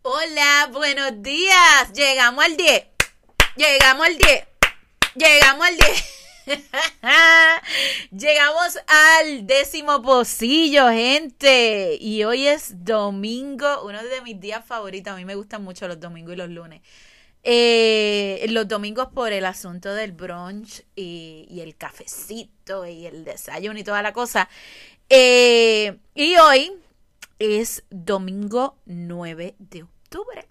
Hola, buenos días. Llegamos al 10. Llegamos al 10. Llegamos al 10. Llegamos al décimo pocillo, gente. Y hoy es domingo, uno de mis días favoritos. A mí me gustan mucho los domingos y los lunes. Eh, los domingos por el asunto del brunch y, el cafecito y el desayuno y toda la cosa. Eh, y hoy es domingo 9 de octubre.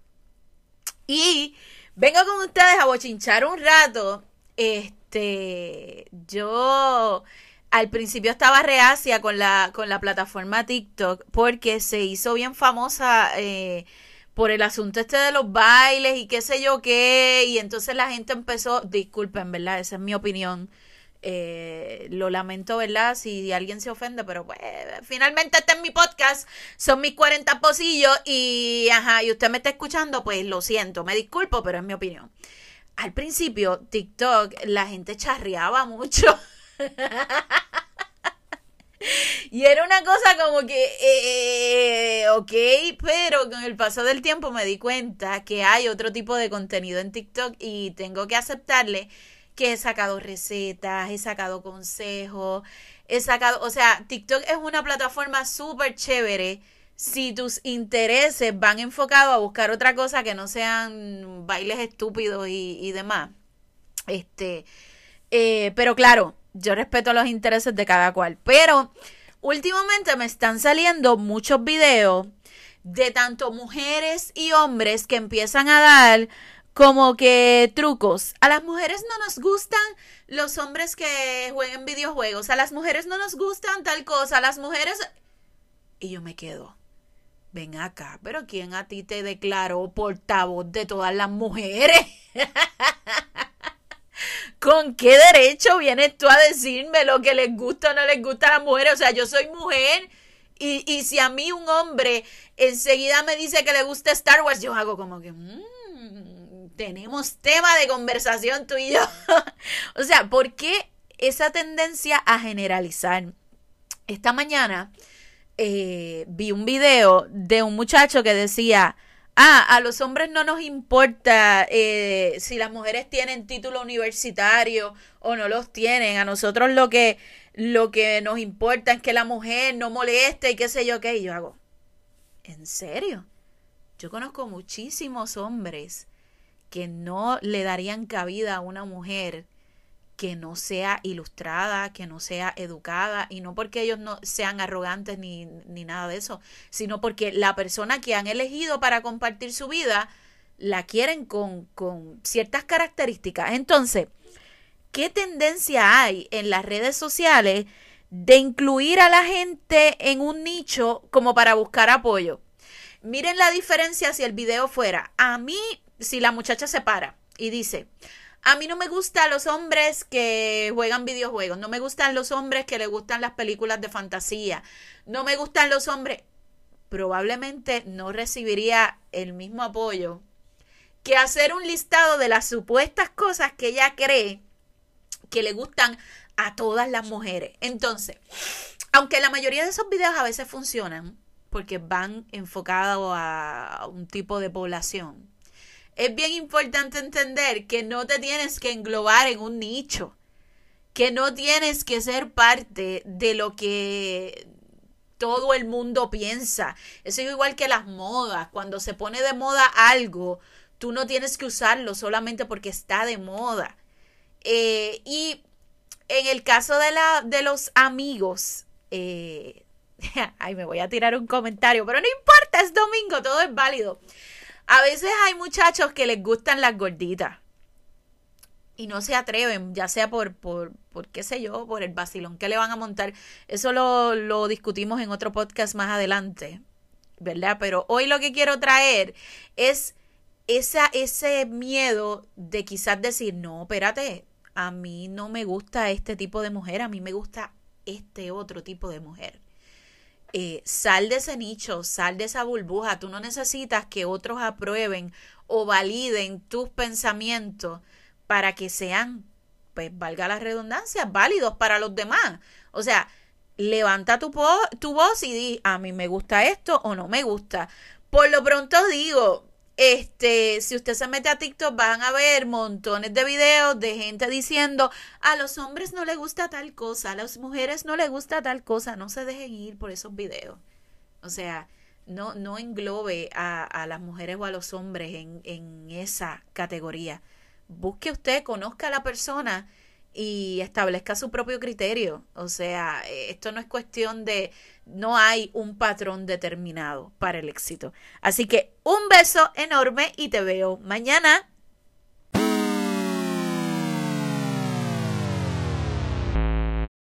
Y vengo con ustedes a bochinchar un rato. Este, yo al principio estaba reacia con la, con la plataforma TikTok porque se hizo bien famosa eh, por el asunto este de los bailes y qué sé yo qué. Y entonces la gente empezó, disculpen, ¿verdad? Esa es mi opinión. Eh, lo lamento, ¿verdad? Si alguien se ofende, pero pues finalmente este es mi podcast, son mis 40 pocillos y, ajá, y usted me está escuchando, pues lo siento, me disculpo, pero es mi opinión. Al principio, TikTok, la gente charreaba mucho. Y era una cosa como que, eh, ok, pero con el paso del tiempo me di cuenta que hay otro tipo de contenido en TikTok y tengo que aceptarle que he sacado recetas, he sacado consejos, he sacado, o sea, TikTok es una plataforma súper chévere si tus intereses van enfocados a buscar otra cosa que no sean bailes estúpidos y, demás. Este, eh, pero claro, yo respeto los intereses de cada cual. Pero últimamente me están saliendo muchos videos de tanto mujeres y hombres que empiezan a dar como que trucos. A las mujeres no nos gustan los hombres que jueguen videojuegos. A las mujeres no nos gustan tal cosa. A las mujeres... Y yo me quedo. Ven acá, pero ¿quién a ti te declaró portavoz de todas las mujeres? ¿Con qué derecho vienes tú a decirme lo que les gusta o no les gusta a las mujeres? O sea, yo soy mujer y, y si a mí un hombre enseguida me dice que le gusta Star Wars, yo hago como que... Mm, tenemos tema de conversación tú y yo. o sea, ¿por qué esa tendencia a generalizar? Esta mañana eh, vi un video de un muchacho que decía, ah, a los hombres no nos importa eh, si las mujeres tienen título universitario o no los tienen, a nosotros lo que, lo que nos importa es que la mujer no moleste y qué sé yo qué, y yo hago, ¿en serio? Yo conozco muchísimos hombres que no le darían cabida a una mujer que no sea ilustrada, que no sea educada, y no porque ellos no sean arrogantes ni, ni nada de eso, sino porque la persona que han elegido para compartir su vida la quieren con, con ciertas características. Entonces, ¿qué tendencia hay en las redes sociales de incluir a la gente en un nicho como para buscar apoyo? Miren la diferencia si el video fuera, a mí si la muchacha se para y dice, a mí no me gustan los hombres que juegan videojuegos, no me gustan los hombres que le gustan las películas de fantasía, no me gustan los hombres, probablemente no recibiría el mismo apoyo que hacer un listado de las supuestas cosas que ella cree que le gustan a todas las mujeres. Entonces, aunque la mayoría de esos videos a veces funcionan, porque van enfocados a un tipo de población, es bien importante entender que no te tienes que englobar en un nicho, que no tienes que ser parte de lo que todo el mundo piensa. Eso es igual que las modas. Cuando se pone de moda algo, tú no tienes que usarlo solamente porque está de moda. Eh, y en el caso de, la, de los amigos, eh, ay, me voy a tirar un comentario, pero no importa, es domingo, todo es válido. A veces hay muchachos que les gustan las gorditas y no se atreven, ya sea por, por, por qué sé yo, por el vacilón que le van a montar. Eso lo, lo discutimos en otro podcast más adelante, ¿verdad? Pero hoy lo que quiero traer es esa, ese miedo de quizás decir, no, espérate, a mí no me gusta este tipo de mujer, a mí me gusta este otro tipo de mujer. Eh, sal de ese nicho, sal de esa burbuja. Tú no necesitas que otros aprueben o validen tus pensamientos para que sean pues valga la redundancia, válidos para los demás. O sea, levanta tu, tu voz y di, a mí me gusta esto o no me gusta. Por lo pronto digo, este, si usted se mete a TikTok van a ver montones de videos de gente diciendo a los hombres no les gusta tal cosa, a las mujeres no les gusta tal cosa, no se dejen ir por esos videos. O sea, no, no englobe a, a las mujeres o a los hombres en, en esa categoría. Busque usted, conozca a la persona y establezca su propio criterio. O sea, eh, esto no es cuestión de, no hay un patrón determinado para el éxito. Así que un beso enorme y te veo mañana.